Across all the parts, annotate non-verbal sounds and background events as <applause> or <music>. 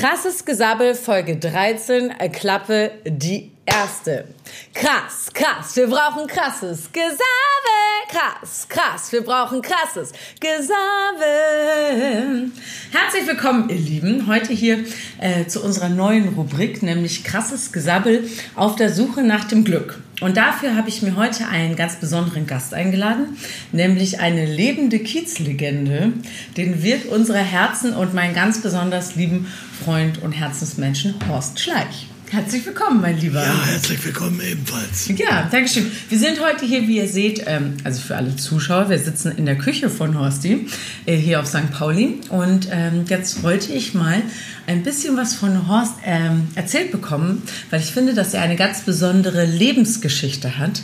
Krasses Gesabbel, Folge 13, äh, Klappe, die erste. Krass, krass, wir brauchen krasses Gesabbel. Krass, krass, wir brauchen krasses Gesabbel. Herzlich willkommen, ihr Lieben, heute hier äh, zu unserer neuen Rubrik, nämlich krasses Gesabbel auf der Suche nach dem Glück. Und dafür habe ich mir heute einen ganz besonderen Gast eingeladen, nämlich eine lebende Kiezlegende, den Wirt unserer Herzen und meinen ganz besonders lieben Freund und Herzensmenschen Horst Schleich. Herzlich willkommen, mein Lieber. Ja, herzlich willkommen ebenfalls. Ja, danke schön. Wir sind heute hier, wie ihr seht, ähm, also für alle Zuschauer, wir sitzen in der Küche von Horsti, äh, hier auf St. Pauli. Und ähm, jetzt wollte ich mal ein bisschen was von Horst ähm, erzählt bekommen, weil ich finde, dass er eine ganz besondere Lebensgeschichte hat.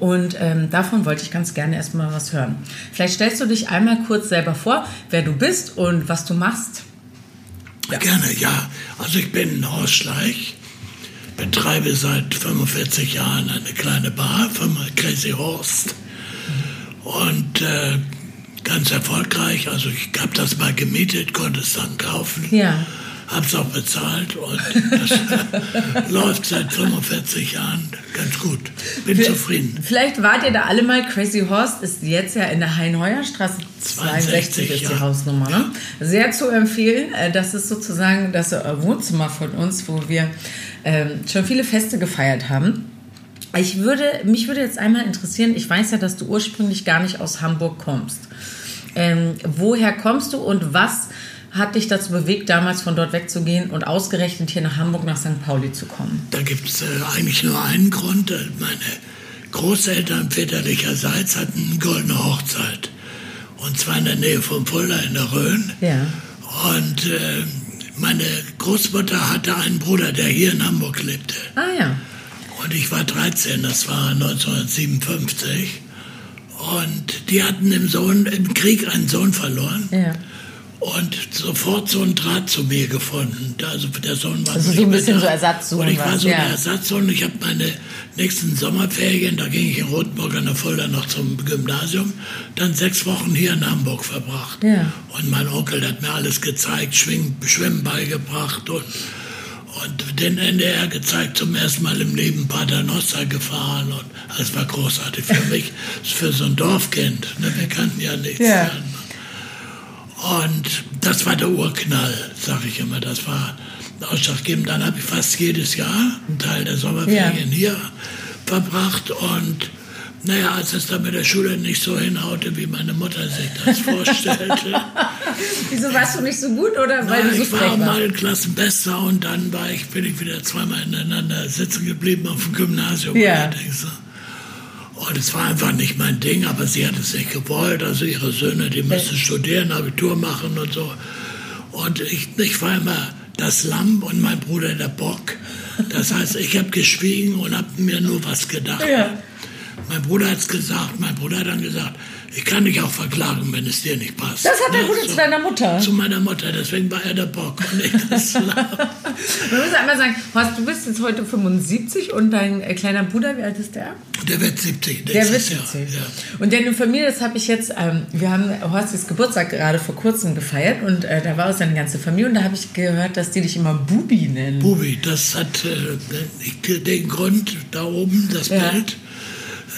Und ähm, davon wollte ich ganz gerne erstmal was hören. Vielleicht stellst du dich einmal kurz selber vor, wer du bist und was du machst. Ja. Gerne, ja. Also ich bin Horst Schleich betreibe seit 45 Jahren eine kleine Bar, Firma Crazy Horst. Und äh, ganz erfolgreich. Also ich habe das mal gemietet, konnte es dann kaufen. Ja. Hab's auch bezahlt und das <laughs> läuft seit 45 Jahren ganz gut. Bin Für, zufrieden. Vielleicht wart ihr da alle mal. Crazy Horst ist jetzt ja in der Heinheuerstraße 62 ist ja. die Hausnummer. Ne? Sehr zu empfehlen. Äh, Das ist sozusagen das äh, Wohnzimmer von uns, wo wir ähm, schon viele Feste gefeiert haben. Ich würde, mich würde jetzt einmal interessieren, ich weiß ja, dass du ursprünglich gar nicht aus Hamburg kommst. Ähm, woher kommst du und was hat dich dazu bewegt, damals von dort wegzugehen und ausgerechnet hier nach Hamburg, nach St. Pauli zu kommen? Da gibt es äh, eigentlich nur einen Grund. Äh, Meine Großeltern väterlicherseits hatten eine goldene Hochzeit. Und zwar in der Nähe von Fulda in der Rhön. Ja. Und äh, meine Großmutter hatte einen Bruder, der hier in Hamburg lebte. Ah ja. Und ich war 13, das war 1957. Und die hatten im, Sohn, im Krieg einen Sohn verloren. Ja. Und sofort so einen Draht zu mir gefunden. Also der Sohn war Also so ein bisschen da. so Ersatzsohn Und ich war so ja. ein Ersatzsohn. Ich habe meine nächsten Sommerferien, da ging ich in Rotenburg an der Fulda noch zum Gymnasium, dann sechs Wochen hier in Hamburg verbracht. Ja. Und mein Onkel hat mir alles gezeigt, Schwing, Schwimmen beigebracht und, und den NDR gezeigt, zum ersten Mal im Leben Paternoster gefahren. Und das war großartig für mich, für so ein Dorfkind. Ne? Wir kannten ja nichts. Ja. Ja. Und das war der Urknall, sage ich immer. Das war ausschlaggebend. Dann habe ich fast jedes Jahr einen Teil der Sommerferien hier verbracht. Und naja, als es dann mit der Schule nicht so hinhaute, wie meine Mutter sich das vorstellte. <laughs> Wieso warst du nicht so gut oder weil Na, du so ich war frech warst? mal Klassenbester und dann war ich, bin ich wieder zweimal ineinander sitzen geblieben auf dem Gymnasium. Ja. allerdings. Und es war einfach nicht mein Ding, aber sie hat es nicht gewollt. Also ihre Söhne, die müssen studieren, Abitur machen und so. Und ich, ich war immer das Lamm und mein Bruder der Bock. Das heißt, ich habe geschwiegen und habe mir nur was gedacht. Ja. Mein Bruder hat es gesagt, mein Bruder hat dann gesagt, ich kann dich auch verklagen, wenn es dir nicht passt. Das hat dein Ja, Bruder zu deiner Mutter? Zu meiner Mutter, deswegen war er der Bock und ich das. <laughs> Man muss einmal sagen, Horst, du bist jetzt heute 75 und dein äh, kleiner Bruder, wie alt ist der? Der wird 70 Der wird nächstes Jahr. 70. Ja. Und deine Familie, das habe ich jetzt, ähm, wir haben Horstis Geburtstag gerade vor kurzem gefeiert und äh, da war auch seine ganze Familie und da habe ich gehört, dass die dich immer Bubi nennen. Bubi, das hat äh, den Grund da oben, das Ja. Bild.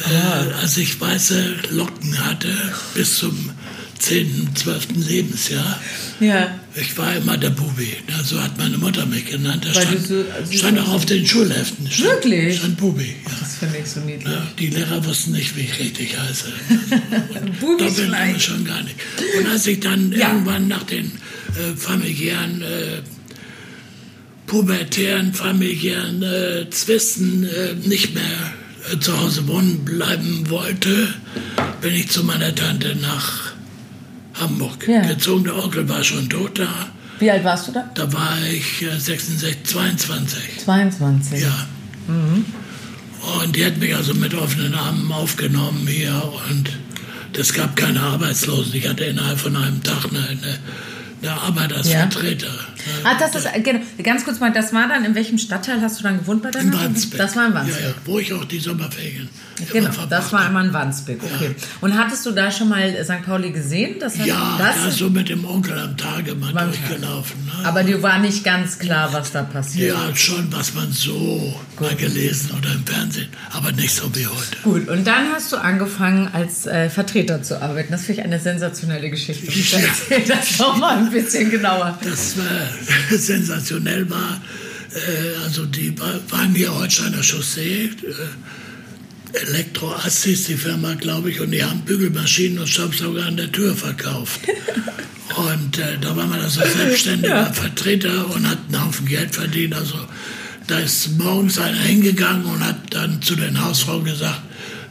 Äh, als ich weiße Locken hatte, bis zum 10., 12. Lebensjahr, Ja. ich war immer der Bubi. Ja, so hat meine Mutter mich genannt. Da stand, so- also stand auch auf den Schulheften. Stand, Wirklich? Stand Bubi. Ja. Das finde ich so niedlich. Ja, die Lehrer wussten nicht, wie ich richtig heiße. <laughs> Bubi Schleich. schon gar nicht. Und als ich dann Ja. irgendwann nach den äh, familiären, äh, pubertären, familiären äh, Zwisten äh, nicht mehr zu Hause wohnen bleiben wollte, bin ich zu meiner Tante nach Hamburg Ja. gezogen. Der Onkel war schon tot da. Wie alt warst du da? Da war ich äh, 66, 22. 22. Ja. Und die hat mich also mit offenen Armen aufgenommen hier und es gab keine Arbeitslosen. Ich hatte innerhalb von einem Tag eine, eine, eine Arbeit als Ja. Vertreter. Ah, das ist, genau, ganz kurz mal, das war dann, in welchem Stadtteil hast du dann gewohnt bei deiner In Wandsbek. Das war in Wandsbek. Ja, ja, wo ich auch die Sommerferien Genau, das war einmal in Wandsbek, okay. Und hattest du da schon mal St. Pauli gesehen? Das hat, Ja, das da so mit dem Onkel am Tage mal Beim durchgelaufen. Ne? Aber dir war nicht ganz klar, was da passiert. ja, schon, was man so mal gelesen oder im Fernsehen, aber nicht so wie heute. Gut, und dann hast du angefangen, als äh, Vertreter zu arbeiten. Das finde ich eine sensationelle Geschichte. Bitte Ja. Erzähl das doch mal ein bisschen genauer. Das war <laughs> sensationell war. Äh, also die wa- waren hier Holsteiner Chaussee. Äh, Elektro Assis, die Firma, glaube ich, und die haben Bügelmaschinen und Staubsauger an der Tür verkauft. <laughs> Und äh, da war man also selbstständiger Vertreter und hat einen Haufen Geld verdient. Also da ist morgens einer hingegangen und hat dann zu den Hausfrauen gesagt,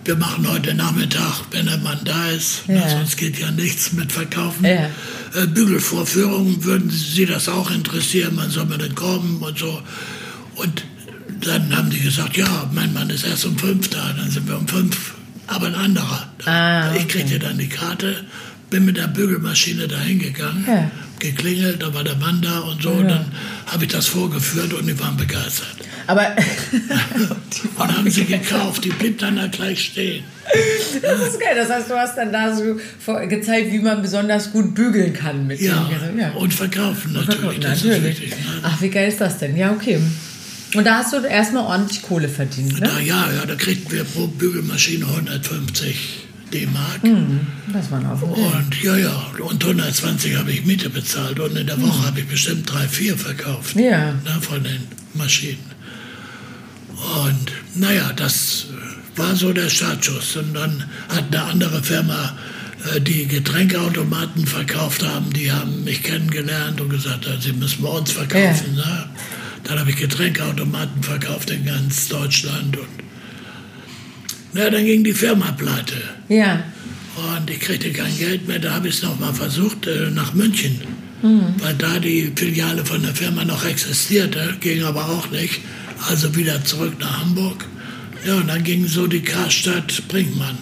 wir machen heute Nachmittag, wenn der Mann da ist, Ja. na, sonst geht ja nichts mit Verkaufen. Ja. Äh, Bügelvorführungen würden Sie das auch interessieren, man soll mal dann kommen und so. Und dann haben die gesagt, ja, mein Mann ist erst um fünf da, dann sind wir um fünf, aber ein anderer. Ah, Ich kriegte dann die Karte, bin mit der Bügelmaschine da hingegangen, Ja. geklingelt, da war der Mann da und so, und dann habe ich das vorgeführt und die waren begeistert. Aber <laughs> Und haben sie gekauft, die blieb dann da gleich stehen. das ist geil. Das heißt, du hast dann da so gezeigt, wie man besonders gut bügeln kann mit Ja, dem. Ja. und verkaufen natürlich, Verkaufen, das natürlich. ist wichtig. Ne? Ach, wie geil ist das denn? Ja, okay. Und da hast du erstmal ordentlich Kohle verdient, ne? Da, ja, ja, da kriegten wir pro Bügelmaschine 150 D-Mark. Hm. Das war ein Haufen Geld. Und ja, ja, und 120 habe ich Miete bezahlt und in der Woche habe ich bestimmt drei, vier verkauft. Ja. Ne, von den Maschinen. Und naja, das war so der Startschuss. Und dann hat eine andere Firma, äh, die Getränkeautomaten verkauft haben, die haben mich kennengelernt und gesagt, sie müssen bei uns verkaufen. Ne? Dann habe ich Getränkeautomaten verkauft in ganz Deutschland. Und na, dann ging die Firma pleite. Ja. Und ich kriegte kein Geld mehr. Da habe ich es nochmal versucht, äh, nach München. Weil da die Filiale von der Firma noch existierte, ging aber auch nicht. Also wieder zurück nach Hamburg. Ja, und dann ging so die Karstadt Brinkmann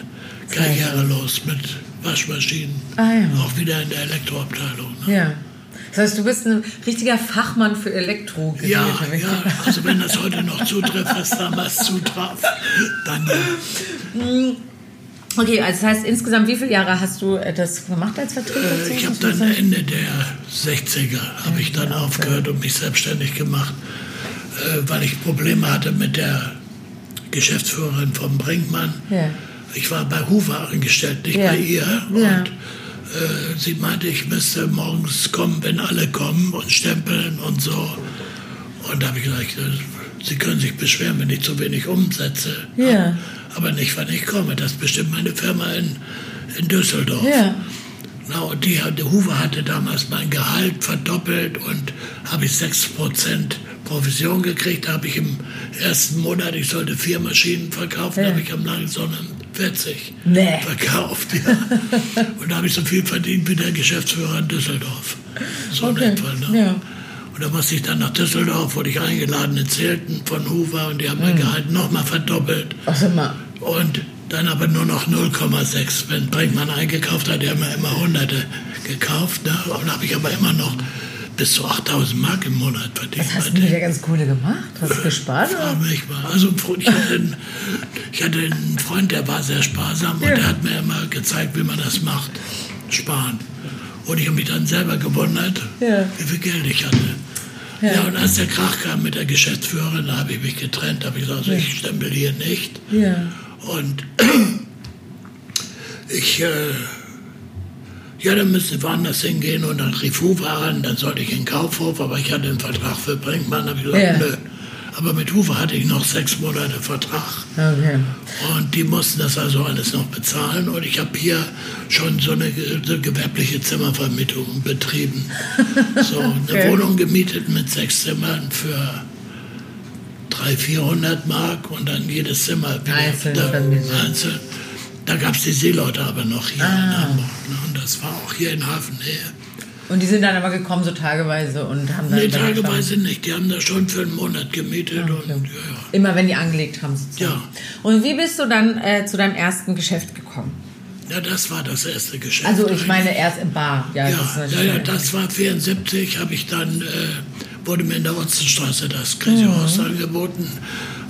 Karriere los mit Waschmaschinen. Ah, ja. Auch wieder in der Elektroabteilung. Ne? Ja. Das heißt, du bist ein richtiger Fachmann für Elektrogeräte. Ja, ja, also wenn das heute noch zutrifft, was damals zutraf, dann ja. Okay, also das heißt, insgesamt, wie viele Jahre hast du äh, das gemacht als Vertreter? Äh, Ich habe dann Ende der 60er habe ich dann aufgehört und mich selbstständig gemacht, äh, weil ich Probleme hatte mit der Geschäftsführerin von Brinkmann. Ja. Ich war bei Hoover angestellt, nicht Ja. bei ihr. Und Ja. Äh, sie meinte, ich müsste morgens kommen, wenn alle kommen und stempeln und so. Und da habe ich gesagt, äh, Sie können sich beschweren, wenn ich zu wenig umsetze. Ja. Aber nicht, wann ich komme. Das ist bestimmt meine Firma in, in Düsseldorf. Ja. Na, und die, der Huber hatte damals mein Gehalt verdoppelt und habe ich 6% Provision gekriegt. Da habe ich im ersten Monat, ich sollte vier Maschinen verkaufen, Ja. habe ich am langen Sonnen 40 Nee. verkauft. Ja. <laughs> und da habe ich so viel verdient wie der Geschäftsführer in Düsseldorf. So Okay. in etwa, ne? Ja. Und da musste ich dann nach Düsseldorf, wurde ich eingeladen in Zelten von Hoover und die haben Mhm. mein Gehalt nochmal verdoppelt. Ach, mal. Und dann aber nur noch 0,6. Wenn Brinkmann eingekauft hat, die haben ja immer Hunderte gekauft. Ne? Und habe ich aber immer noch bis zu 8000 Mark im Monat verdient. Was hast du der ganzen Kohle gemacht? Hast du gespart? Oder? mich mal. Also ich hatte, einen, ich hatte einen Freund, der war sehr sparsam und Ja. der hat mir immer gezeigt, wie man das macht. Sparen. Und ich habe mich dann selber gewundert, Ja. wie viel Geld ich hatte. Ja. und als der Krach kam mit der Geschäftsführerin, da habe ich mich getrennt, habe ich gesagt, also ich stempel hier nicht. Ja. Und <clears throat> ich, äh, ja, dann müsste ich woanders hingehen und dann rief Huber an, dann sollte ich in Kaufhof, aber ich hatte einen Vertrag für Brinkmann, habe ich gesagt, Ja. nö. Aber mit Huber hatte ich noch sechs Monate Vertrag. Okay. Und die mussten das also alles noch bezahlen. Und ich habe hier schon so eine, so gewerbliche Zimmervermietung betrieben. <laughs> So eine Okay. Wohnung gemietet mit sechs Zimmern für 300, 400 Mark und dann jedes Zimmer wieder Einzeln da- vermietet. einzeln. Da gab es die Seeleute aber noch hier Ah. in Hamburg. Ne? Und das war auch hier in Hafennähe. Und die sind dann aber gekommen so tageweise und haben dann... Nee, dann tageweise nicht. Die haben das schon für einen Monat gemietet. Ah, Und, okay. ja, ja. Immer wenn die angelegt haben sozusagen. Ja. Und wie bist du dann äh, zu deinem ersten Geschäft gekommen? Ja, das war das erste Geschäft. Also ich meine erst im Bar. Ja, ja, das, ja, ja, das war 74, habe ich dann, äh, wurde mir in der Otzenstraße das Crazy mhm. Angeboten,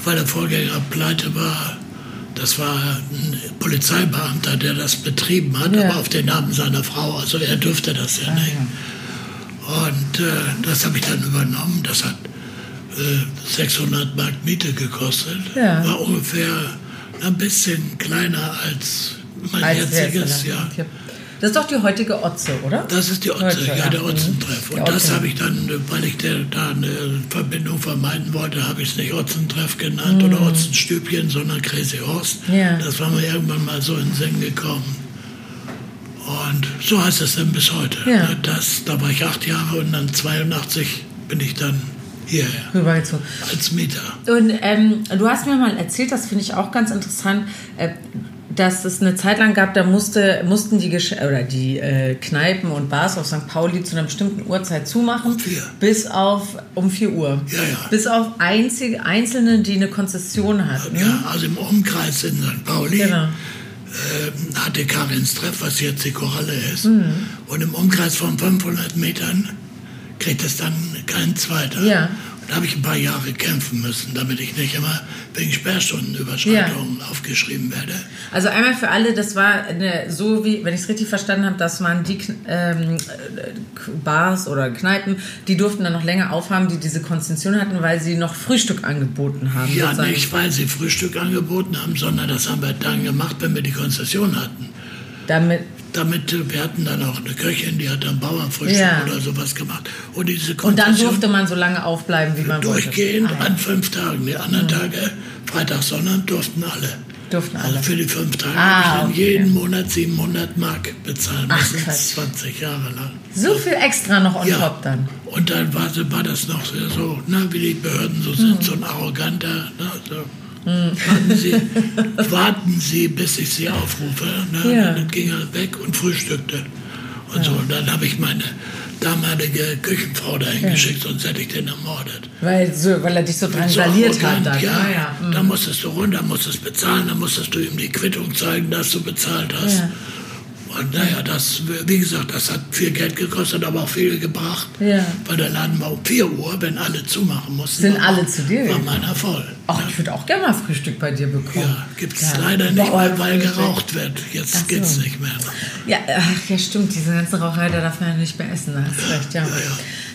weil der Vorgänger pleite war. Das war ein Polizeibeamter, der das betrieben hat, ja. aber auf den Namen seiner Frau. Also er dürfte das ja ah, nicht. Und äh, das habe ich dann übernommen. Das hat äh, 600 Mark Miete gekostet. Ja. War ungefähr ein bisschen kleiner als mein als jetziges, ja. Das ist doch die heutige Otze, oder? Das ist die Otze, Heute, ja, der Otzentreff. Und das habe ich dann, weil ich der, da eine Verbindung vermeiden wollte, habe ich es nicht Otzentreff genannt mhm. oder Otzenstübchen, sondern Crazy Horst. Ja. Das war mir irgendwann mal so in den Sinn gekommen. Und so heißt es dann bis heute. Ja. Das, da war ich acht Jahre und dann 82 bin ich dann hierher. Rübergezogen. Als Mieter. Und ähm, du hast mir mal erzählt, das finde ich auch ganz interessant, äh, dass es eine Zeit lang gab, da musste, mussten die, Gesch oder die äh, Kneipen und Bars auf St. Pauli zu einer bestimmten Uhrzeit zumachen. Um vier. Bis auf um 4 Uhr. Ja, ja. Bis auf einzige, einzelne, die eine Konzession hatten. Ja, also im Umkreis in St. Pauli. Genau. Äh, hatte Karins Treff, was jetzt die Koralle ist. Mhm. Und im Umkreis von 500 Metern kriegt es dann kein zweiter. Ja. Da habe ich ein paar Jahre kämpfen müssen, damit ich nicht immer wegen Sperrstundenüberschreitungen ja. aufgeschrieben werde. Also einmal für alle, das war eine, so wie, wenn ich es richtig verstanden habe, das waren die ähm, Bars oder Kneipen, die durften dann noch länger aufhaben, die diese Konzession hatten, weil sie noch Frühstück angeboten haben. Ja, sozusagen. nicht weil sie Frühstück angeboten haben, sondern das haben wir dann gemacht, wenn wir die Konzession hatten. Damit damit, wir hatten dann auch eine Köchin, die hat dann Bauernfrühstück ja. oder sowas gemacht. Und, diese und dann durfte man so lange aufbleiben, wie man durchgehend wollte. Durchgehend ah, an fünf Tagen. Die anderen mhm. Tage, Freitag, Sonntag, durften alle. Durften alle. Also für die fünf Tage ah, habe ich okay. jeden Monat 700 Mark bezahlen müssen, 20 Jahre lang. So viel extra noch on ja. top dann? Und dann war, war das noch so, na, wie die Behörden so sind, mhm. so ein arroganter, na, so warten, Sie, <laughs> warten Sie, bis ich Sie aufrufe. Ne? Ja. Dann ging er weg und frühstückte. Und ja. so. Und dann habe ich meine damalige Küchenfrau dahin ja. geschickt, sonst hätte ich den ermordet. Weil, so, weil er dich so drangsaliert so hat. Dann. Ja, ah, ja. Mhm. da musstest du runter, musstest bezahlen, dann musstest du ihm die Quittung zeigen, dass du bezahlt hast. Ja. Und naja, das, wie gesagt, das hat viel Geld gekostet, aber auch viel gebracht. Ja. Weil der Laden war um 4 Uhr, wenn alle zumachen mussten. Sind alle zu dir? War meiner voll. Ach, ja. ich würde auch gerne mal Frühstück bei dir bekommen. Ja, gibt es ja. leider nicht mehr, weil geraucht wird. Jetzt so. geht es nicht mehr. Ja, ach, ja, stimmt. Diese ganze Raucherei, da darf man ja nicht mehr essen. Hast recht, ja. ja,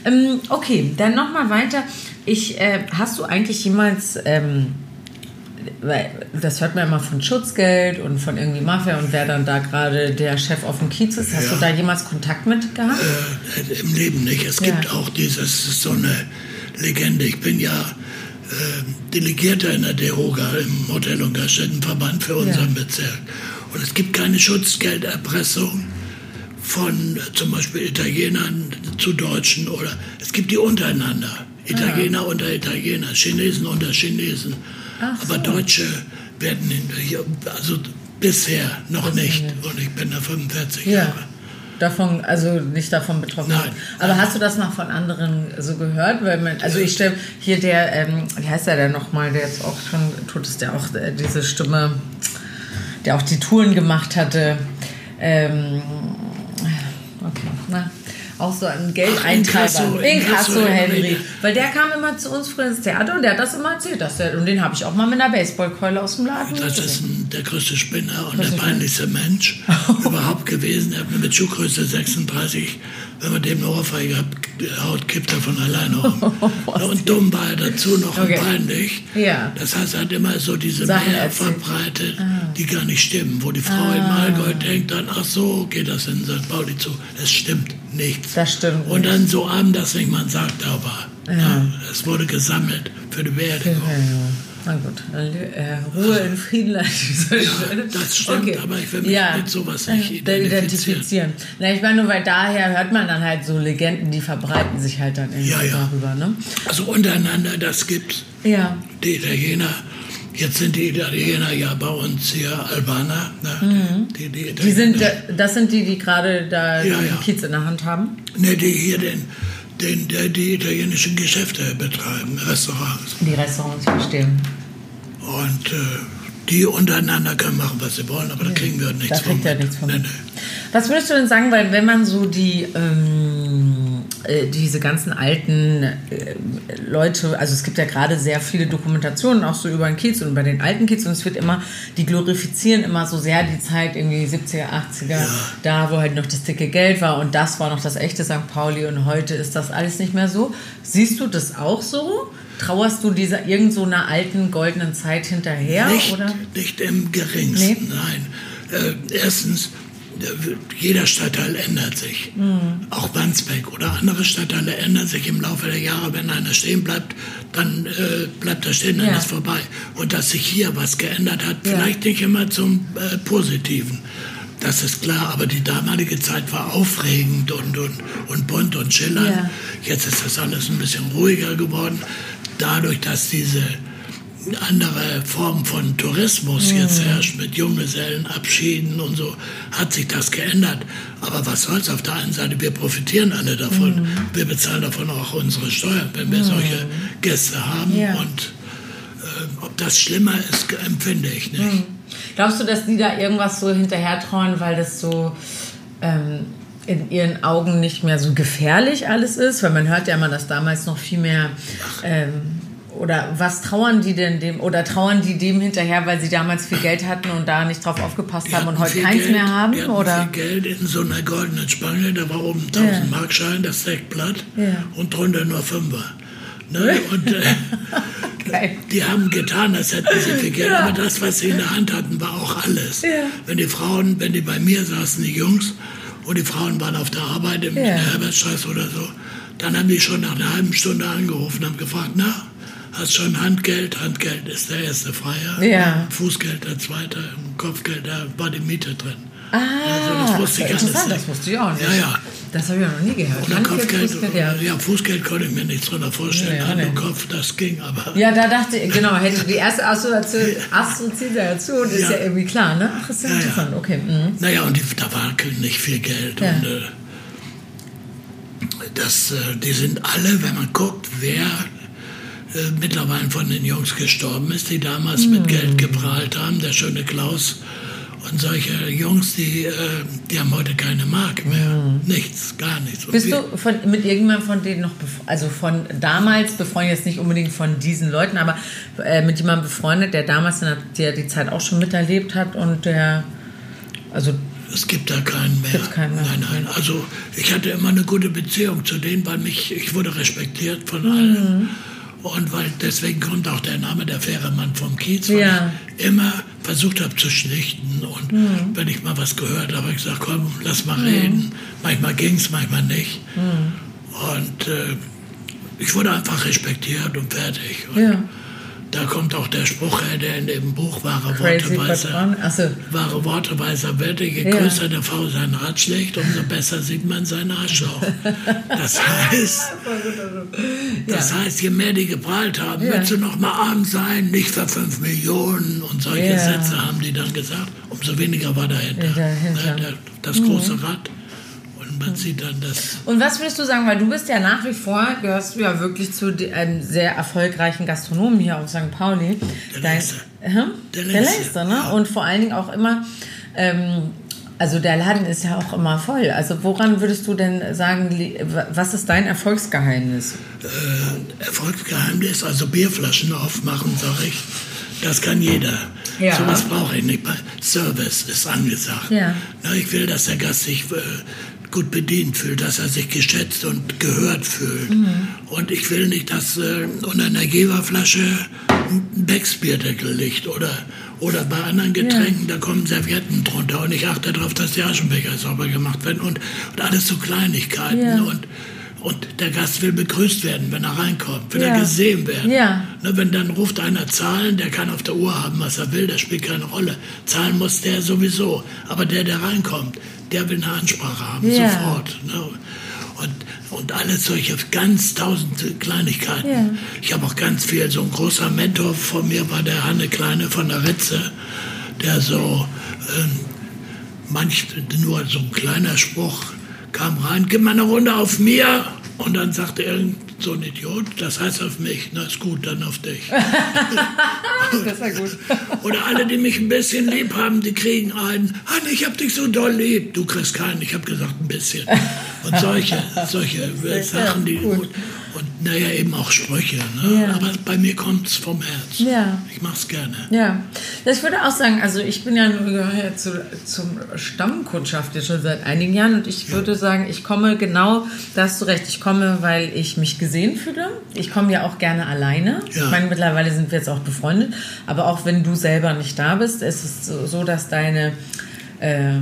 ähm, okay, dann nochmal weiter. Ich, äh, hast du eigentlich jemals... Ähm, das hört man immer von Schutzgeld und von irgendwie Mafia und wer dann da gerade der Chef auf dem Kiez ist. Hast ja. du da jemals Kontakt mit gehabt? Äh, Im Leben nicht. Es gibt auch dieses, so eine Legende. Ich bin ja äh, Delegierter in der DEHOGA im Hotel- und Gaststättenverband für unseren ja. Bezirk. Und es gibt keine Schutzgelderpressung von äh, zum Beispiel Italienern zu Deutschen oder es gibt die untereinander. Italiener ah. unter Italiener, Chinesen unter Chinesen. Ach Aber so. Deutsche werden hier, also bisher noch das nicht. Und ich bin da 45 ja. Jahre. Davon, also nicht davon betroffen. Nein. Aber hast du das noch von anderen so gehört? Weil man, also ich stelle hier der, ähm, wie heißt der denn nochmal, der jetzt auch schon tot ist, der auch äh, diese Stimme, der auch die Touren gemacht hatte. Ähm, okay, na, auch so ein Geldeintreiber. Inkasso Henry. Weil der kam immer zu uns früher ins Theater und der hat das immer erzählt. Dass der, und den habe ich auch mal mit einer Baseballkeule aus dem Laden Das ist ein, der größte Spinner und der peinlichste Mensch <laughs> überhaupt gewesen. Er hat mir mit Schuhgröße 36 wenn man dem eine Ohrfeige haut, kippt er von alleine um. <laughs> und dumm war er dazu noch okay. peinlich. Ja. Das heißt, er hat immer so diese Sachen verbreitet, ah. die gar nicht stimmen. Wo die Frau ah. im Allgäu denkt dann, ach so, geht das in St. Pauli zu. Es stimmt nichts. Das stimmt. Und dann so arm, dass nicht man sagt, war. Ja. Ja, es wurde gesammelt für die Beerdigung. Ja, na gut, äh, Ruhe in Frieden. <laughs> ja, das stimmt, okay. aber ich will mich ja. mit sowas nicht identifizieren. identifizieren. Na, ich meine, nur weil daher hört man dann halt so Legenden, die verbreiten sich halt dann irgendwie ja, ja. darüber. Ne? Also untereinander, das gibt's. Ja. Die Italiener, jetzt sind die Italiener ja bei uns hier Albaner. Ne? Mhm. Die, die, die, sind, das sind die, die gerade da ja, den Kiez in der Hand haben? Ne, die hier den den, der die italienischen Geschäfte betreiben, Restaurants. Die Restaurants, verstehen. Und äh, die untereinander können machen, was sie wollen, aber da kriegen wir nichts da von. Ja nichts von. Nee, nee. Was würdest du denn sagen, weil wenn man so die ähm, äh, diese ganzen alten äh, Leute, also es gibt ja gerade sehr viele Dokumentationen auch so über den Kiez und über den alten Kiez und es wird immer, die glorifizieren immer so sehr die Zeit irgendwie 70er, 80er, ja. da wo halt noch das dicke Geld war und das war noch das echte St. Pauli und heute ist das alles nicht mehr so. Siehst du das auch so? Trauerst du dieser irgend so einer alten goldenen Zeit hinterher? Nicht, oder? nicht im geringsten, nee. nein. Äh, erstens, jeder Stadtteil ändert sich. Mhm. Auch Wandsbek oder andere Stadtteile ändern sich im Laufe der Jahre. Wenn einer stehen bleibt, dann äh, bleibt er stehen, dann ja. ist vorbei. Und dass sich hier was geändert hat, ja. vielleicht nicht immer zum äh, Positiven. Das ist klar, aber die damalige Zeit war aufregend und, und, und bunt und schillernd. Ja. Jetzt ist das alles ein bisschen ruhiger geworden. Dadurch, dass diese andere Form von Tourismus mhm. jetzt herrscht mit Junggesellenabschieden und so, hat sich das geändert. Aber was soll's auf der einen Seite, wir profitieren alle davon. Mhm. Wir bezahlen davon auch unsere Steuern, wenn wir mhm. solche Gäste haben. Ja. Und äh, ob das schlimmer ist, empfinde ich nicht. Mhm. Glaubst du, dass die da irgendwas so hinterher trauen, weil das so... Ähm in ihren Augen nicht mehr so gefährlich alles ist, weil man hört ja immer, dass damals noch viel mehr ähm, oder was trauern die denn dem oder trauern die dem hinterher, weil sie damals viel Geld hatten und da nicht drauf aufgepasst haben und heute keins Geld, mehr haben? Die oder? viel Geld in so einer goldenen Spange, da war oben 1000 ja. Markschein, das Deckblatt ja. und drunter nur Fünfer. Ne? Und äh, <laughs> die haben getan, als hätten sie viel Geld, ja. aber das, was sie in der Hand hatten, war auch alles. Wenn die Frauen, wenn die bei mir saßen, die Jungs, und die Frauen waren auf der Arbeit im, der Herbertstraße oder so, dann haben die schon nach einer halben Stunde angerufen und haben gefragt, na, hast schon Handgeld. Handgeld ist der erste Freier. Ja. Fußgeld der zweite. Kopfgeld, da war die Miete drin. Ah, also das wusste ich interessant, das wusste ich auch nicht. Ja, ja. Das habe ich noch nie gehört. Oder Kopfgeld, Fußgeld, ja. ja. Fußgeld konnte ich mir nichts drunter vorstellen. Ja, Hand und Kopf, das ging aber. Ja, da dachte ich, genau, hätte die erste Assoziation, <laughs> Assoziation ist ja. irgendwie klar, ne? Ach, ist ja, interessant, okay. Mhm. Naja, und die, da war nicht viel Geld. Und, äh, das, äh, die sind alle, wenn man guckt, wer mittlerweile von den Jungs gestorben ist, die damals mit Geld geprahlt haben. Der schöne Klaus und solche Jungs, die, äh, die haben heute keine Mark mehr. Mhm. Nichts, gar nichts. Und Bist du von, mit irgendjemandem von denen noch, also von damals befreundet, jetzt nicht unbedingt von diesen Leuten, aber äh, mit jemandem befreundet, der damals der, der die Zeit auch schon miterlebt hat und der, also es gibt da keinen mehr. Keinen mehr. Nein, nein. Also ich hatte immer eine gute Beziehung zu denen, weil mich, ich wurde respektiert von allen. Mhm. Und weil deswegen kommt auch der Name der Fähremann vom Kiez, weil ja. ich immer versucht habe zu schlichten. Und mhm. wenn ich mal was gehört habe, habe ich gesagt, komm, lass mal mhm. reden. Manchmal ging es, manchmal nicht. Mhm. Und äh, ich wurde einfach respektiert und fertig. Und ja. Da kommt auch der Spruch her, der in dem Buch wahre Worte weiser, so. wahre Worte weiser Werte. Je ja. größer der V sein Rad schlägt, umso <laughs> besser sieht man seinen Arschloch. Das heißt, das heißt, je mehr die geprahlt haben, ja. willst du noch mal arm sein, nicht für fünf Millionen und solche ja. Sätze haben die dann gesagt, umso weniger war dahinter. dahinter. Das große mhm. Rad man sieht dann das. Und was würdest du sagen, weil du bist ja nach wie vor, gehörst du ja wirklich zu einem sehr erfolgreichen Gastronomen hier auf St. Pauli. Der Leiste. Der Leiste, ne? Ja. Und vor allen Dingen auch immer, ähm, also der Laden ist ja auch immer voll. Also woran würdest du denn sagen, was ist dein Erfolgsgeheimnis? Äh, Erfolgsgeheimnis, also Bierflaschen aufmachen, sage ich. Das kann jeder. Ja. So was brauche ich nicht. Service ist angesagt. Ja. Na, ich will, dass der Gast sich äh, gut bedient fühlt, dass er sich geschätzt und gehört fühlt. Mhm. Und ich will nicht, dass äh, unter einer Geberflasche ein Becksbierdeckel liegt oder, oder bei anderen Getränken, ja. da kommen Servietten drunter und ich achte darauf, dass die Aschenbecher sauber gemacht werden und, und alles so Kleinigkeiten. Ja. Und, und der Gast will begrüßt werden, wenn er reinkommt, will ja. er gesehen werden. Ja. Ne, wenn dann ruft einer Zahlen, der kann auf der Uhr haben, was er will, das spielt keine Rolle. Zahlen muss der sowieso. Aber der, der reinkommt, der will eine Ansprache haben, ja. sofort. Ne? Und, und alles solche ganz tausend Kleinigkeiten. Ja. Ich habe auch ganz viel, so ein großer Mentor von mir war der Hanne Kleine von der Ritze, der so, ähm, manch, nur so ein kleiner Spruch kam rein, gib mal eine Runde auf mir. Und dann sagte er, so ein Idiot, das heißt auf mich, na ist gut, dann auf dich. <laughs> das ist ja gut. Oder alle, die mich ein bisschen lieb haben, die kriegen einen, Hanne, ich hab dich so doll lieb. Du kriegst keinen, ich hab gesagt ein bisschen. Und solche, solche Sachen, die... Gut. Und naja, eben auch Sprüche. Ne? Ja. Aber bei mir kommt es vom Herz. Ja. Ich mache es gerne. Ja. Ich würde auch sagen, also ich bin ja, gehöre zu, zum Stammkundschaft jetzt schon seit einigen Jahren und ich ja. würde sagen, ich komme genau, da hast du recht, ich komme, weil ich mich gesehen fühle. Ich komme ja auch gerne alleine. Ja. Ich meine, mittlerweile sind wir jetzt auch befreundet, aber auch wenn du selber nicht da bist, ist es so, dass deine äh,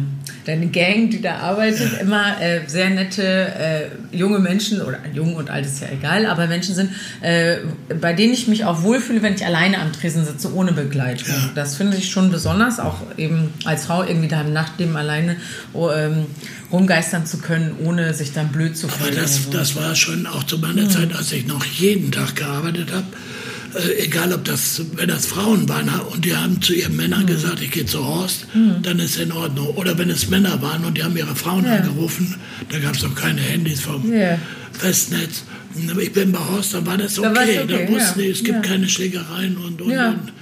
deine Gang, die da arbeitet, immer äh, sehr nette äh, junge Menschen, oder jung und alt ist ja egal, aber Menschen sind, äh, bei denen ich mich auch wohlfühle, wenn ich alleine am Tresen sitze, ohne Begleitung. Ja. Das finde ich schon besonders, auch eben als Frau irgendwie da im Nachtleben alleine oh, ähm, rumgeistern zu können, ohne sich dann blöd zu fühlen. Aber das, das war schon auch zu meiner mhm. Zeit, als ich noch jeden Tag gearbeitet habe äh, egal ob das, wenn das Frauen waren und die haben zu ihren Männern mhm. gesagt, ich gehe zu Horst, mhm. dann ist es in Ordnung. Oder wenn es Männer waren und die haben ihre Frauen ja. angerufen, da gab es noch keine Handys vom ja. Festnetz. Ich bin bei Horst, dann war das okay. Da, okay, da wussten ja. die, es gibt keine Schlägereien und, und, und.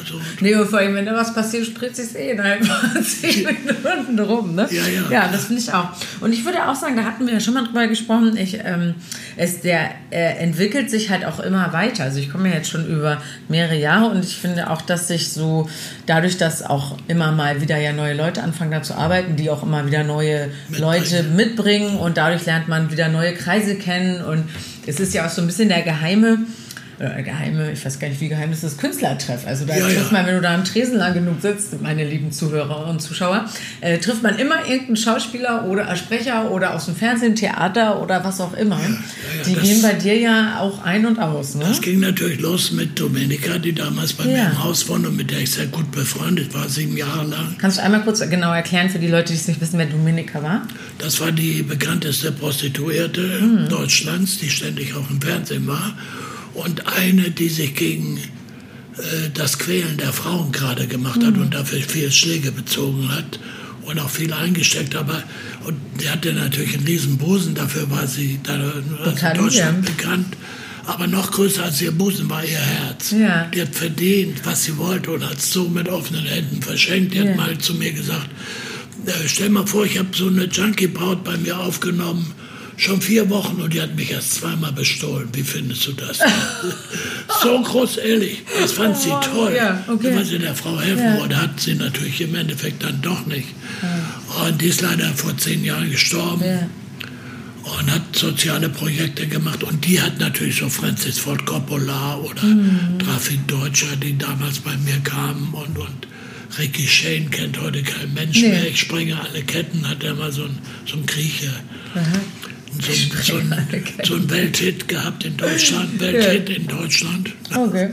Also, nee, und vor allem, wenn da was passiert, spritzt es eh innerhalb von <laughs> zehn Minuten rum. Ne? Ja, ja. Ja, das finde ich auch. Und ich würde auch sagen, da hatten wir ja schon mal drüber gesprochen, ich, ähm, es, der äh, entwickelt sich halt auch immer weiter. Also ich komme ja jetzt schon über mehrere Jahre und ich finde auch, dass sich so, dadurch, dass auch immer mal wieder ja neue Leute anfangen da zu arbeiten, die auch immer wieder neue mitbringen. Leute mitbringen und dadurch lernt man wieder neue Kreise kennen und es ist ja auch so ein bisschen der geheime äh, geheime, ich weiß gar nicht, wie geheim ist das Künstlertreff. Also da ja, trifft man, wenn du da am Tresen lang genug sitzt, meine lieben Zuhörer und Zuschauer, äh, trifft man immer irgendeinen Schauspieler oder Sprecher oder aus dem Fernsehen, Theater oder was auch immer. Die gehen bei dir ja auch ein und aus. Ne? Das ging natürlich los mit Domenica, die damals bei mir im Haus wohnt und mit der ich sehr gut befreundet war, sieben Jahre lang. Kannst du einmal kurz genau erklären für die Leute, die es nicht wissen, wer Domenica war? Das war die bekannteste Prostituierte mhm. Deutschlands, die ständig auch im Fernsehen war und eine, die sich gegen äh, das Quälen der Frauen gerade gemacht hat mhm. und dafür viele Schläge bezogen hat und auch viel eingesteckt. Aber und die hatte natürlich einen riesen Busen, dafür war sie da, in Deutschland ja. bekannt. Aber noch größer als ihr Busen war ihr Herz. Ja. Die hat verdient, was sie wollte und hat es so mit offenen Händen verschenkt. Die ja. hat mal zu mir gesagt, äh, stell mal vor, ich habe so eine Junkie-Braut bei mir aufgenommen Schon vier Wochen und die hat mich erst zweimal bestohlen. Wie findest du das? <laughs> so groß ehrlich. Das fand sie oh, toll. Ja, okay. Weil sie der Frau helfen ja. wollte, hat sie natürlich im Endeffekt dann doch nicht. Ja. Und die ist leider vor zehn Jahren gestorben. Ja. Und hat soziale Projekte gemacht. Und die hat natürlich so Francis Ford Coppola oder mhm. Trafik Deutscher, die damals bei mir kamen. Und, und Ricky Shane kennt heute kein Mensch nee. mehr. Ich springe alle Ketten, hat er mal so ein, so ein Grieche. Mhm so, so, ein, so ein Welthit gehabt in Deutschland, Welthit ja. in Deutschland. Okay.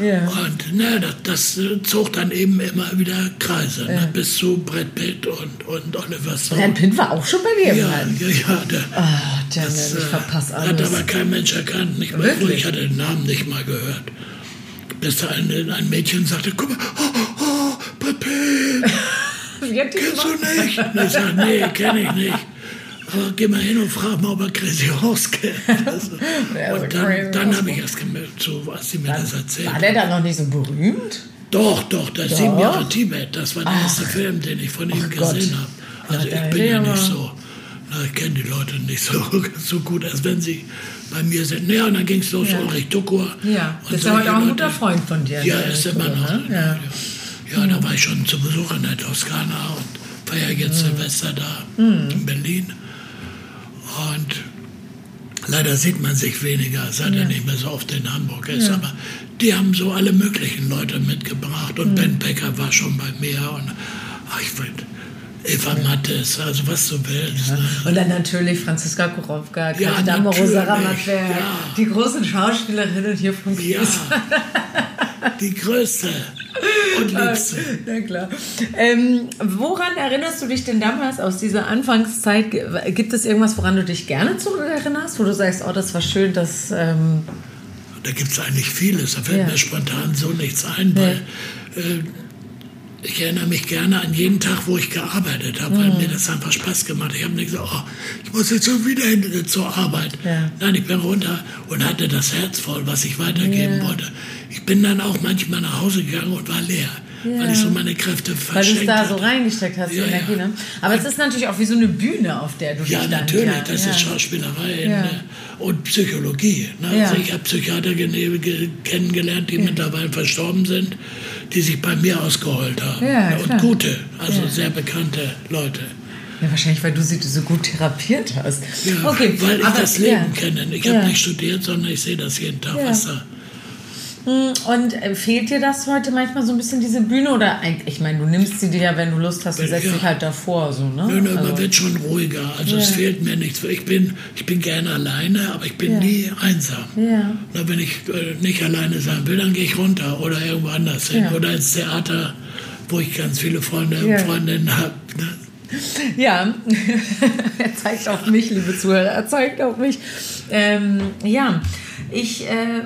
Ja. Und ne, das, das, zog dann eben immer wieder Kreise, ja. ne, bis zu Brad Pitt und, und Oliver Stone. Brad Pitt war auch schon bei dir Ja, ja, ja. Der, oh, der das, ich verpasse alles. Hat aber kein Mensch erkannt. Nicht mal, ich hatte den Namen nicht mal gehört. Bis ein, ein Mädchen sagte, guck mal, oh, oh, Brad Pitt. <laughs> Kennst du nicht? Und ich sage, nee, kenne ich nicht. Aber geh mal hin und frag mal, ob er Crazy Horse kennt. Also, und dann, dann habe ich erst gemerkt, so, als sie mir dann, das erzählt War der dann noch nicht so berühmt? Doch, doch, der sieben Jahre Tibet, das war der Ach. erste Film, den ich von ihm gesehen habe. Also ich bin ja nicht so, na, ich kenne die Leute nicht so, <laughs> so gut, als wenn sie bei mir sind. Ja, und dann ging es los, ja. Ulrich Dukur. Ja, das ist ja heute auch ein guter Freund von dir. Ja, ist immer noch. Ne? Ja. ja, da war ich schon zu Besuch in der Toskana und feiere jetzt mhm. Silvester da mhm. in Berlin. Und leider sieht man sich weniger, seit ja. er nicht mehr so oft in Hamburg ist. Ja. Aber die haben so alle möglichen Leute mitgebracht. Und mhm. Ben Becker war schon bei mir. Und ach, ich finde, Eva Mattes, also was du willst. Ja. Ne? Und dann natürlich Franziska Kurowka, ja, Dame Rosa Ramatwer, ja. die großen Schauspielerinnen hier von Kies. Ja, <laughs> die größte und liebste. Na klar. Ähm, woran erinnerst du dich denn damals aus dieser Anfangszeit? Gibt es irgendwas, woran du dich gerne zurück erinnerst, wo du sagst, oh, das war schön, dass... Ähm da gibt es eigentlich vieles, da fällt ja. mir spontan so nichts ein, weil... Äh, ich erinnere mich gerne an jeden Tag, wo ich gearbeitet habe, weil mhm. mir das einfach Spaß gemacht hat. Ich habe nicht gesagt, oh, ich muss jetzt schon wieder hin zur Arbeit. Ja. Nein, ich bin runter und hatte das Herz voll, was ich weitergeben ja. wollte. Ich bin dann auch manchmal nach Hause gegangen und war leer. Ja. Weil ich so meine Kräfte verschenkt Weil du es da so reingesteckt hast, die Energie. Ne? Aber es ist natürlich auch wie so eine Bühne, auf der du Ja, dich natürlich, dann, das ist Schauspielerei ne? und Psychologie. Ne? Also ich habe Psychiater kennengelernt, die mittlerweile verstorben sind die sich bei mir ausgeheult haben. Ja, und gute, also ja. sehr bekannte Leute. Ja, wahrscheinlich, weil du sie so gut therapiert hast. Ja, okay, weil ich aber, das Leben ja. kenne. Ich ja. habe nicht studiert, sondern ich sehe das jeden Tag, was da und äh, fehlt dir das heute manchmal so ein bisschen, diese Bühne? Oder ich meine, du nimmst sie dir ja, wenn du Lust hast, du setzt ja. dich halt davor. So, ne? Nö, nö, also. man wird schon ruhiger. Also ja. es fehlt mir nichts. Ich bin, ich bin gerne alleine, aber ich bin ja. nie einsam. Ja. Na, wenn ich äh, nicht alleine sein will, dann gehe ich runter oder irgendwo anders hin. Oder ins Theater, wo ich ganz viele Freunde und Freundinnen habe. Ne? Ja, <laughs> er zeigt auf mich, liebe Zuhörer, er zeigt auf mich. Ähm, ja, ich... Äh,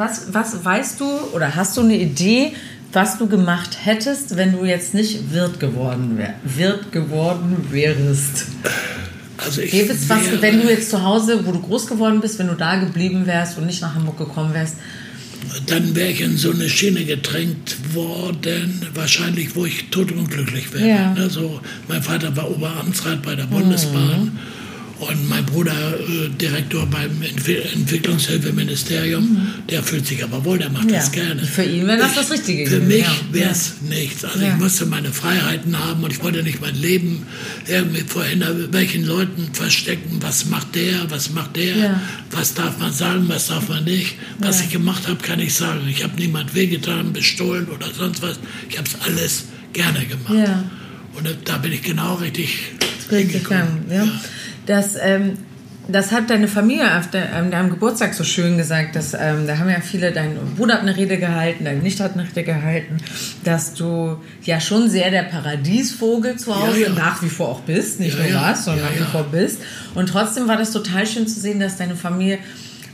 was, was weißt du oder hast du eine Idee, was du gemacht hättest, wenn du jetzt nicht Wirt geworden, wär, Wirt geworden wärst? Also ich Gäbe es was, wenn du jetzt zu Hause, wo du groß geworden bist, wenn du da geblieben wärst und nicht nach Hamburg gekommen wärst? Dann wäre ich in so eine Schiene gedrängt worden, wahrscheinlich, wo ich totunglücklich wäre. Ja. Also, mein Vater war Oberamtsrat bei der Bundesbahn. Mhm. Und mein Bruder, äh, Direktor beim Entwicklungshilfeministerium, mhm. der fühlt sich aber wohl, der macht ja. das gerne. Für ihn wäre das das Richtige. Für mich ja. wäre es ja. nichts. Also ich musste meine Freiheiten haben und ich wollte nicht mein Leben irgendwie vor welchen Leuten verstecken. Was macht der, was macht der, was darf man sagen, was darf man nicht. Was ich gemacht habe, kann ich sagen. Ich habe niemand wehgetan, bestohlen oder sonst was. Ich habe es alles gerne gemacht. Und da bin ich genau richtig hingekommen. Ja. Das, ähm, das hat deine Familie auf de, ähm, deinem Geburtstag so schön gesagt. Dass, ähm, da haben ja viele, dein Bruder hat eine Rede gehalten, deine Nichte hat eine Rede gehalten, dass du ja schon sehr der Paradiesvogel zu Hause ja, ja. nach wie vor auch bist. Nicht ja, nur warst, sondern nach wie vor bist. Und trotzdem war das total schön zu sehen, dass deine Familie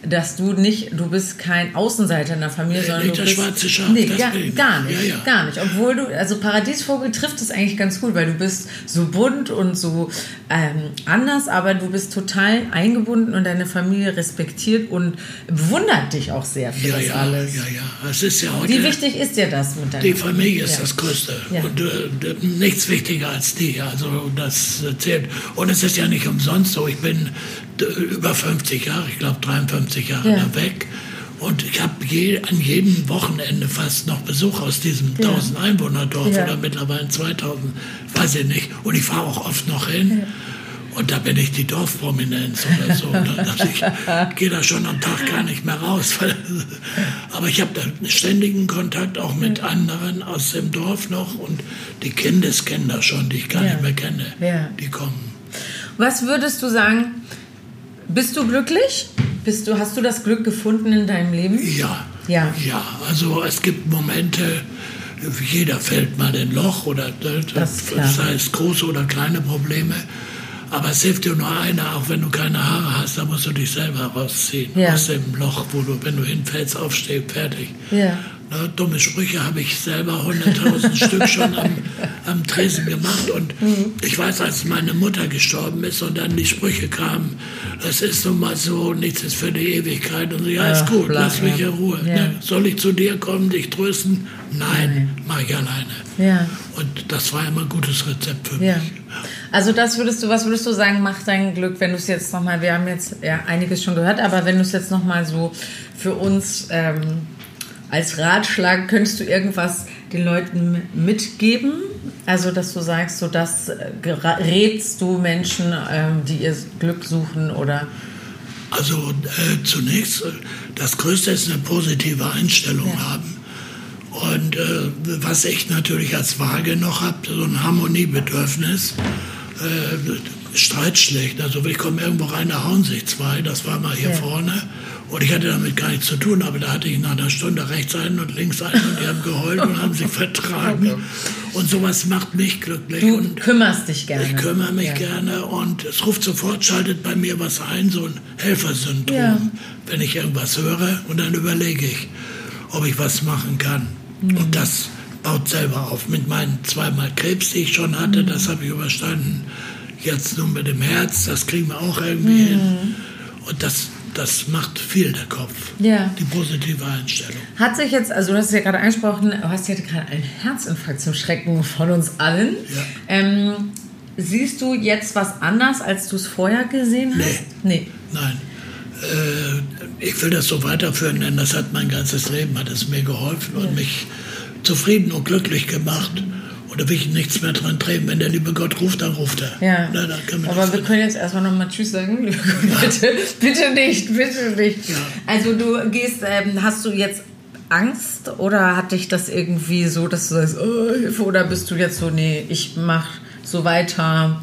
dass du nicht, du bist kein Außenseiter in der Familie, nee, sondern nicht du bist, schwarze Schaf, nee, gar, gar nicht, ja, ja. gar nicht. Obwohl du, also Paradiesvogel trifft es eigentlich ganz gut, weil du bist so bunt und so ähm, anders, aber du bist total eingebunden und deine Familie respektiert und bewundert dich auch sehr für ja, das ja, alles. Ja, ja, es ist ja heute. Wie wichtig ist dir das mit deiner Die Familie ist das Größte und äh, nichts wichtiger als die. Also das zählt. Und es ist ja nicht umsonst so. Ich bin über 50 Jahre, ich glaube 53 Jahre ja. da weg. Und ich habe je, an jedem Wochenende fast noch Besuch aus diesem ja. 1000 Einwohnerdorf ja. oder mittlerweile 2000, weiß ich nicht. Und ich fahre auch oft noch hin. Ja. Und da bin ich die Dorfprominenz oder so. ich <laughs> gehe da schon am Tag gar nicht mehr raus. <laughs> aber ich habe da ständigen Kontakt auch mit anderen aus dem Dorf noch. Und die Kindeskinder schon, die ich gar nicht mehr kenne, die kommen. Was würdest du sagen, bist du glücklich? Bist du, hast du das Glück gefunden in deinem Leben? Ja. Ja. Ja, also es gibt Momente, jeder fällt mal in ein Loch oder das sei es große oder kleine Probleme. Aber es hilft dir nur einer, auch wenn du keine Haare hast, da musst du dich selber rausziehen ja. aus dem Loch, wo du, wenn du hinfällst, aufstehst, fertig. Ja. Na, dumme Sprüche habe ich selber hunderttausend <laughs> Stück schon am, am Tresen gemacht. Und mhm. ich weiß, als meine Mutter gestorben ist und dann die Sprüche kamen, das ist nun mal so, nichts ist für die Ewigkeit. Und so, ja, ist gut, klar, lass mich in Ruhe. Ja. Ne? Soll ich zu dir kommen, dich trösten? Nein, mache ich alleine. Ja. Und das war immer ein gutes Rezept für mich. Also das würdest du, was würdest du sagen, macht dein Glück, wenn du es jetzt nochmal, wir haben jetzt ja einiges schon gehört, aber wenn du es jetzt nochmal so für uns... Ähm, als Ratschlag könntest du irgendwas den Leuten mitgeben? Also, dass du sagst, so das äh, rätst du Menschen, ähm, die ihr Glück suchen oder? Also äh, zunächst, äh, das Größte ist eine positive Einstellung ja. haben. Und äh, was ich natürlich als Waage noch habe, so ein Harmoniebedürfnis. Äh, Streit schlecht. Also ich komme irgendwo rein, da hauen sich zwei, das war mal hier ja. vorne. Und ich hatte damit gar nichts zu tun, aber da hatte ich nach einer Stunde rechts einen und links einen und die haben geheult und haben sich vertragen. Okay. Und sowas macht mich glücklich. Du und kümmerst dich gerne. Ich kümmere mich ja. gerne und es ruft sofort, schaltet bei mir was ein, so ein Helfersyndrom, ja. wenn ich irgendwas höre und dann überlege ich, ob ich was machen kann. Mhm. Und das baut selber auf. Mit meinen zweimal Krebs, die ich schon hatte, mhm. das habe ich überstanden. Jetzt nun mit dem Herz, das kriegen wir auch irgendwie mhm. hin. Und das, das macht viel der Kopf. Ja. Die positive Einstellung. Hat sich jetzt, also du hast es ja gerade angesprochen, du hast ja gerade einen Herzinfarkt zum Schrecken von uns allen. Ja. Ähm, siehst du jetzt was anders, als du es vorher gesehen hast? Nee. nee. Nein. Äh, ich will das so weiterführen, denn das hat mein ganzes Leben, hat es mir geholfen ja. und mich zufrieden und glücklich gemacht. Und da will ich nichts mehr dran drehen. Wenn der liebe Gott ruft, dann ruft er. Ja. Na, Aber wir können jetzt erstmal nochmal Tschüss sagen. Liebe Gott, bitte, bitte nicht, bitte nicht. Ja. Also du gehst, ähm, hast du jetzt Angst oder hat dich das irgendwie so, dass du sagst, oh, Hilfe, oder bist du jetzt so, nee, ich mach so weiter,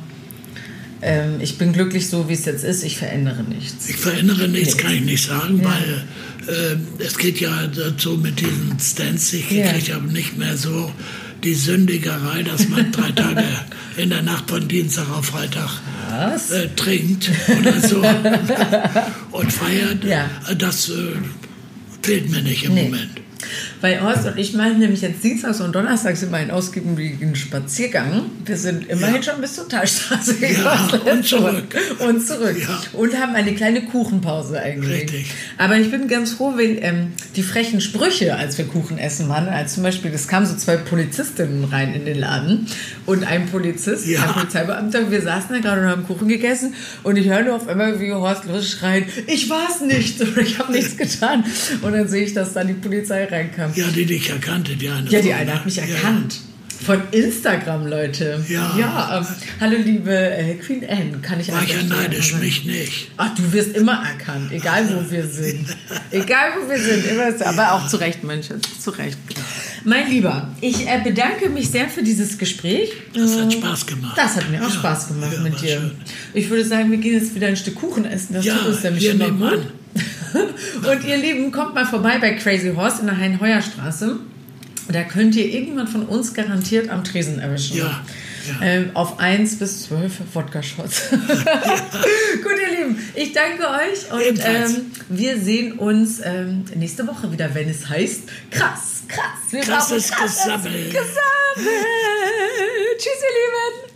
ähm, ich bin glücklich so, wie es jetzt ist, ich verändere nichts. Ich verändere nichts, nee. kann ich nicht sagen, ja. weil äh, es geht ja dazu mit diesen Stents, ich ja. kriege aber nicht mehr so die Sündigerei, dass man drei <laughs> Tage in der Nacht von Dienstag auf Freitag äh, trinkt oder so <laughs> und feiert. Ja. Das äh, fehlt mir nicht im nee. Moment. Weil Horst und ich machen nämlich jetzt Dienstags und Donnerstags immer einen ausgiebigen Spaziergang. Wir sind immerhin ja. schon bis zur Talstraße gegangen. Ja, und zurück. Und zurück. Ja. Und haben eine kleine Kuchenpause eingelegt. Richtig. Aber ich bin ganz froh, wenn ähm, die frechen Sprüche, als wir Kuchen essen waren, als zum Beispiel, es kamen so zwei Polizistinnen rein in den Laden und ein Polizist, ja. ein Polizeibeamter, wir saßen da gerade und haben Kuchen gegessen und ich höre nur auf einmal, wie Horst los schreit, ich war es nicht <laughs> oder ich habe nichts getan. Und dann sehe ich, dass dann die Polizei reinkam. Ja, die dich erkannte, die eine. Ja, die eine hat mich erkannt. Ja. Von Instagram, Leute. Ja. Ja, ähm, hallo liebe äh, Queen Anne, kann ich War ich ja neidisch, mich nicht. Ach, du wirst immer erkannt, egal wo wir sind. <laughs> egal wo wir sind, immer, aber auch zu Recht, Menschen, zu Recht. Mein Lieber, ich äh, bedanke mich sehr für dieses Gespräch. Das hat Spaß gemacht. Das hat mir auch ja, Spaß gemacht ja, mit dir. Schön. Ich würde sagen, wir gehen jetzt wieder ein Stück Kuchen essen. Das ja, tut uns nämlich immer gut. An. <laughs> Und ihr Lieben, kommt mal vorbei bei Crazy Horse in der Hein-Heuer-Straße. Da könnt ihr irgendwann von uns garantiert am Tresen erwischen. Ja. Ja. Ähm, auf 1 bis 12 Wodka-Shots. Ja. <laughs> Gut, ihr Lieben, ich danke euch und ähm, wir sehen uns ähm, nächste Woche wieder, wenn es heißt krass, krass. Wir Krasses Gesammel. Gesammelt. Tschüss, ihr Lieben.